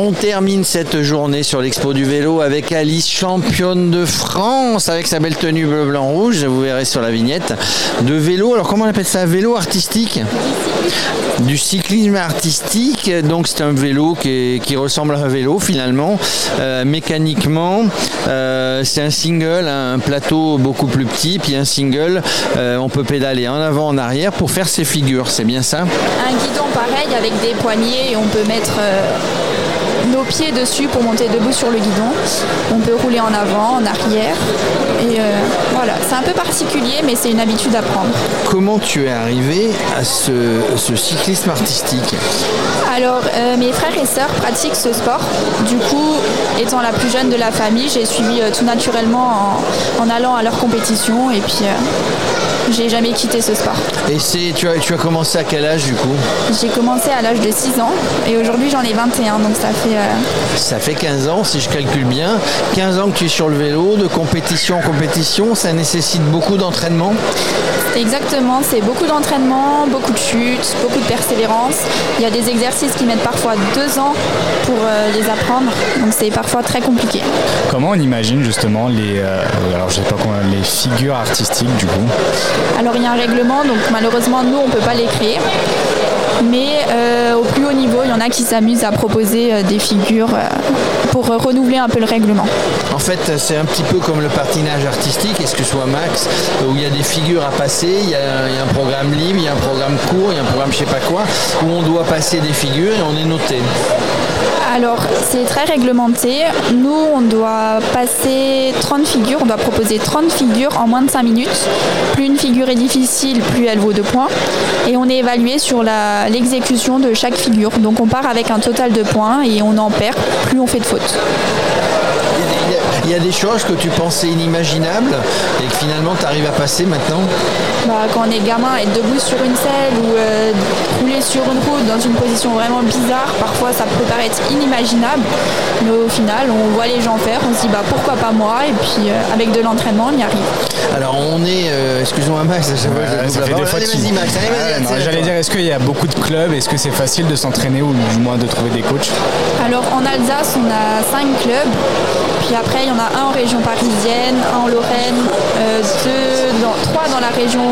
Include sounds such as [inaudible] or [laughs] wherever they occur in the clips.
On termine cette journée sur l'expo du vélo avec Alice, championne de France, avec sa belle tenue bleu, blanc, rouge, vous verrez sur la vignette, de vélo. Alors comment on appelle ça? Vélo artistique? Du cyclisme artistique, donc c'est un vélo qui, ressemble à un vélo finalement, euh, mécaniquement. Euh, c'est un single, un plateau beaucoup plus petit, puis un single, euh, on peut pédaler en avant, en arrière pour faire ses figures, c'est bien ça? Un guidon pareil avec des poignées, on peut mettre nos pieds dessus pour monter debout sur le guidon. On peut rouler en avant, en arrière. Et euh, voilà, c'est un peu particulier, mais c'est une habitude à prendre. Comment tu es arrivé à ce, cyclisme artistique? Alors, euh, mes frères et sœurs pratiquent ce sport. Du coup, étant la plus jeune de la famille, j'ai suivi euh, tout naturellement en, allant à leur compétition. Et puis, j'ai jamais quitté ce sport. Et c'est, tu, as, tu as commencé à quel âge du coup? J'ai commencé à l'âge de 6 ans et aujourd'hui j'en ai 21, donc ça fait... Euh, ça fait 15 ans si je calcule bien. 15 ans que tu es sur le vélo, de compétition en compétition, ça nécessite beaucoup d'entraînement? Exactement, c'est beaucoup d'entraînement, beaucoup de chutes, beaucoup de persévérance. Il y a des exercices qui mettent parfois deux ans pour euh, les apprendre, donc c'est parfois très compliqué. Comment on imagine justement les, euh, alors je sais pas les figures artistiques du coup? Alors il y a un règlement, donc malheureusement nous on ne peut pas les créer. Mais euh, au plus haut niveau, il y en a qui s'amusent à proposer euh, des figures euh, pour renouveler un peu le règlement. En fait, c'est un petit peu comme le patinage artistique, est-ce que ce soit Max, où il y a des figures à passer, il y, a, un programme libre, il y a un programme court, il y a un programme je sais pas quoi, où on doit passer des figures et on est noté. Alors, c'est très réglementé. Nous, on doit passer 30 figures, on doit proposer 30 figures en moins de 5 minutes. Plus une figure est difficile, plus elle vaut 2 points. Et on est évalué sur l'exécution de chaque figure. Donc, on part avec un total de points et on en perd plus on fait de fautes il y a des choses que tu pensais inimaginables et que finalement tu arrives à passer maintenant bah, Quand on est gamin, être debout sur une selle ou euh, rouler sur une route dans une position vraiment bizarre, parfois ça peut paraître inimaginable, mais au final on voit les gens faire, on se dit bah, pourquoi pas moi? Et puis euh, avec de l'entraînement on y arrive. Alors on est, euh, excuse-moi Max, ça, fait des fois J'allais dire, est-ce qu'il y a beaucoup de clubs? Est-ce que c'est facile de s'entraîner ou du moins de trouver des coachs? Alors en Alsace on a cinq clubs, puis après il y en a un en région parisienne, un en Lorraine, euh, trois dans la région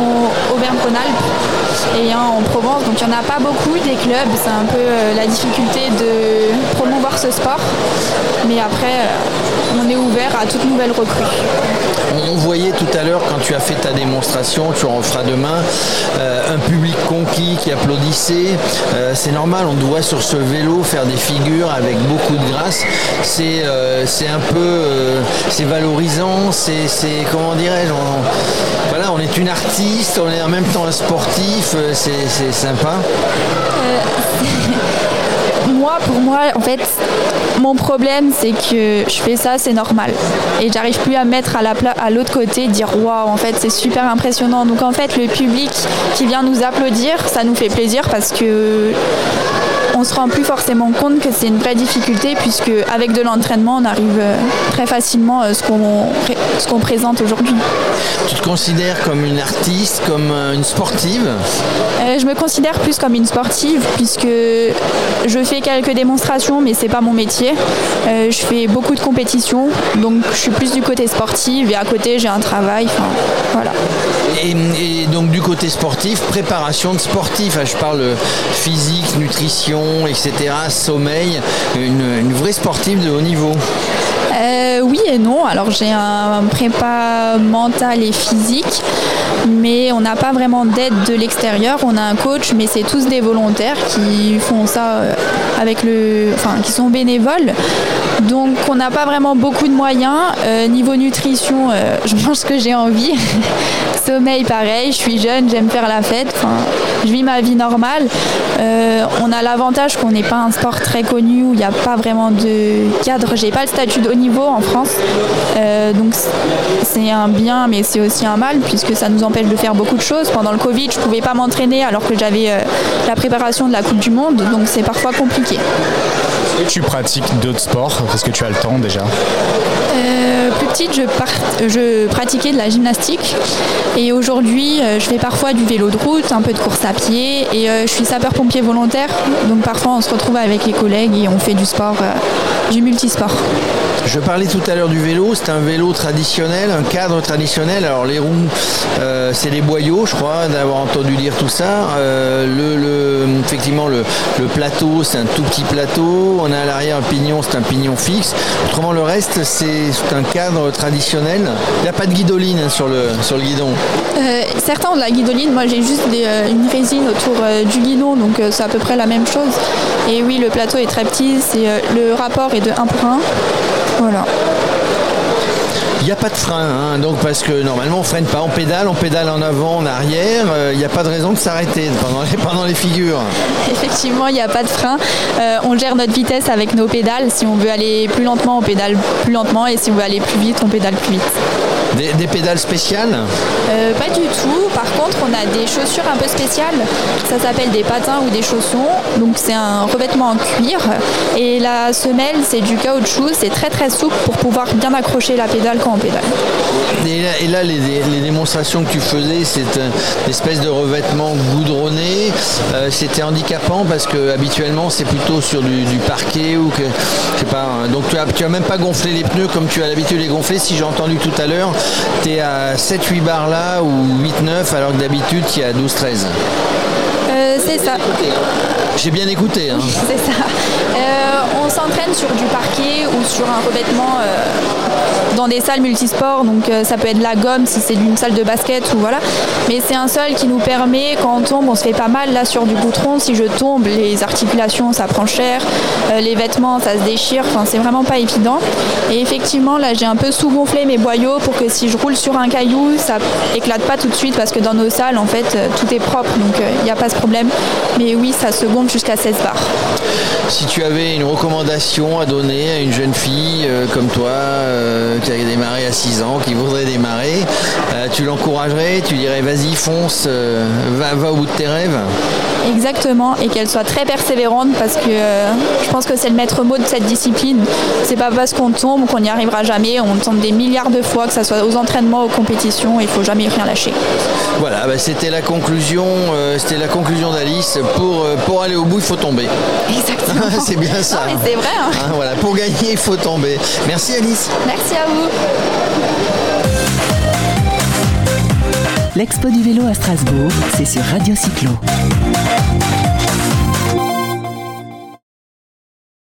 Auvergne-Rhône-Alpes et un en Provence. Donc il n'y en a pas beaucoup des clubs. C'est un peu euh, la difficulté de promouvoir ce sport. Mais après, euh, on est ouvert à toute nouvelle recrue. On voyait tout à l'heure quand tu as fait ta démonstration, tu en feras demain, un public conquis qui applaudissait. c'est normal, on doit sur ce vélo faire des figures avec beaucoup de grâce. C'est un peu c'est valorisant, c'est, comment dirais-je, on, voilà, on est une artiste, on est en même temps un sportif, euh, c'est, sympa. Euh, [laughs] moi, pour moi, en fait, mon problème, c'est que je fais ça, c'est normal. Et j'arrive plus à mettre à, la à l'autre côté, dire waouh, en fait, c'est super impressionnant. Donc, en fait, le public qui vient nous applaudir, ça nous fait plaisir parce que on se rend plus forcément compte que c'est une vraie difficulté puisque avec de l'entraînement, on arrive euh, très facilement à euh, ce qu'on ce qu'on présente aujourd'hui. Tu te considères comme une artiste, comme euh, une sportive? Je me considère plus comme une sportive puisque je fais quelques démonstrations, mais c'est pas mon métier. je fais beaucoup de compétitions, donc je suis plus du côté sportif et à côté j'ai un travail. voilà. Et, donc du côté sportif, préparation de sportif, je parle physique, nutrition, etc., sommeil, une, vraie sportive de haut niveau euh, non. Alors j'ai un prépa mental et physique, mais on n'a pas vraiment d'aide de l'extérieur. On a un coach, mais c'est tous des volontaires qui font ça euh, avec le, enfin, qui sont bénévoles. Donc on n'a pas vraiment beaucoup de moyens. Euh, niveau nutrition, [laughs] je mange ce que j'ai envie. [laughs] Sommeil, pareil. Je suis jeune, j'aime faire la fête. je vis ma vie normale. on a l'avantage qu'on n'est pas un sport très connu où il n'y a pas vraiment de cadre. J'ai pas le statut de haut niveau en France. Euh, donc c'est un bien, mais c'est aussi un mal puisque ça nous empêche de faire beaucoup de choses. Pendant le Covid, je ne pouvais pas m'entraîner alors que j'avais euh, la préparation de la Coupe du Monde, donc c'est parfois compliqué. Est-ce que tu pratiques d'autres sports Parce que tu as le temps déjà euh, Plus petite, je, je, pratiquais de la gymnastique. Et aujourd'hui, euh, je fais parfois du vélo de route, un peu de course à pied. Et euh, je suis sapeur-pompier volontaire. Donc parfois, on se retrouve avec les collègues et on fait du sport, du multisport. Je parlais tout à l'heure du vélo, c'est un vélo traditionnel, un cadre traditionnel. Alors les roues, c'est les boyaux, je crois, d'avoir entendu dire tout ça. le, effectivement, le, le plateau, c'est un tout petit plateau. On a à l'arrière un pignon, c'est un pignon fixe. Autrement, le reste, c'est un cadre traditionnel. Il n'y a pas de guidoline hein, sur, le, guidon. Euh, certains ont de la guidoline. Moi, j'ai juste euh, une résine autour euh, du guidon, donc c'est à peu près la même chose. Et oui, le plateau est très petit. le rapport est de 1 pour 1. Voilà. Il n'y a pas de frein, hein, donc parce que normalement on freine pas, on pédale, on pédale en avant, en arrière, euh, il n'y a pas de raison de s'arrêter pendant les, pendant les figures. [laughs] Effectivement, il n'y a pas de frein. euh, on gère notre vitesse avec nos pédales. Si on veut aller plus lentement, on pédale plus lentement et si on veut aller plus vite, on pédale plus vite. Des, pédales spéciales euh, Pas du tout. Par contre, on a des chaussures un peu spéciales. Ça s'appelle des patins ou des chaussons. Donc c'est un revêtement en cuir. Et la semelle, c'est du caoutchouc. C'est très très souple pour pouvoir bien accrocher la pédale quand on pédale. Et là, les, démonstrations que tu faisais, c'est une espèce de revêtement goudronné. Euh, c'était handicapant parce que habituellement c'est plutôt sur du, parquet ou que je sais pas. Hein. Donc tu as, tu as même pas gonflé les pneus comme tu as l'habitude de les gonfler. Si j'ai entendu tout à l'heure, tu es à 7-8 bars là ou 8-9 alors que d'habitude tu es à 12-13. Euh, c'est ça. J'ai bien écouté. Hein. c'est ça. Euh, on s'entraîne sur du parquet ou sur un revêtement dans des salles multisports. Donc ça peut être la gomme si c'est d'une salle de basket ou voilà. Mais c'est un sol qui nous permet, quand on tombe, on se fait pas mal là sur du goutron. Si je tombe, les articulations ça prend cher, les vêtements ça se déchire. Enfin c'est vraiment pas évident. Et effectivement là j'ai un peu sous-gonflé mes boyaux pour que si je roule sur un caillou, ça éclate pas tout de suite parce que dans nos salles en fait tout est propre donc il n'y a pas ce problème. Mais oui ça se gonfle jusqu'à 16 bars. Si tu avais une recommandation à donner à une jeune fille comme toi qui a démarré à 6 ans, qui voudrait démarrer, euh, tu l'encouragerais, tu dirais vas-y, fonce, euh, va, au bout de tes rêves? Exactement, et qu'elle soit très persévérante parce que euh, je pense que c'est le maître mot de cette discipline. C'est pas parce qu'on tombe qu'on n'y arrivera jamais, on tombe des milliards de fois, que ce soit aux entraînements, aux compétitions, il faut jamais rien lâcher. Voilà, bah, c'était la conclusion, c'était la conclusion d'Alice. Pour, pour aller au bout, il faut tomber. Exactement. [laughs] c'est bien ça. c'est vrai. Hein. Hein, voilà, pour gagner, il faut tomber. Merci Alice. Merci à vous. L'Expo du vélo à Strasbourg, c'est sur Radio Cyclo.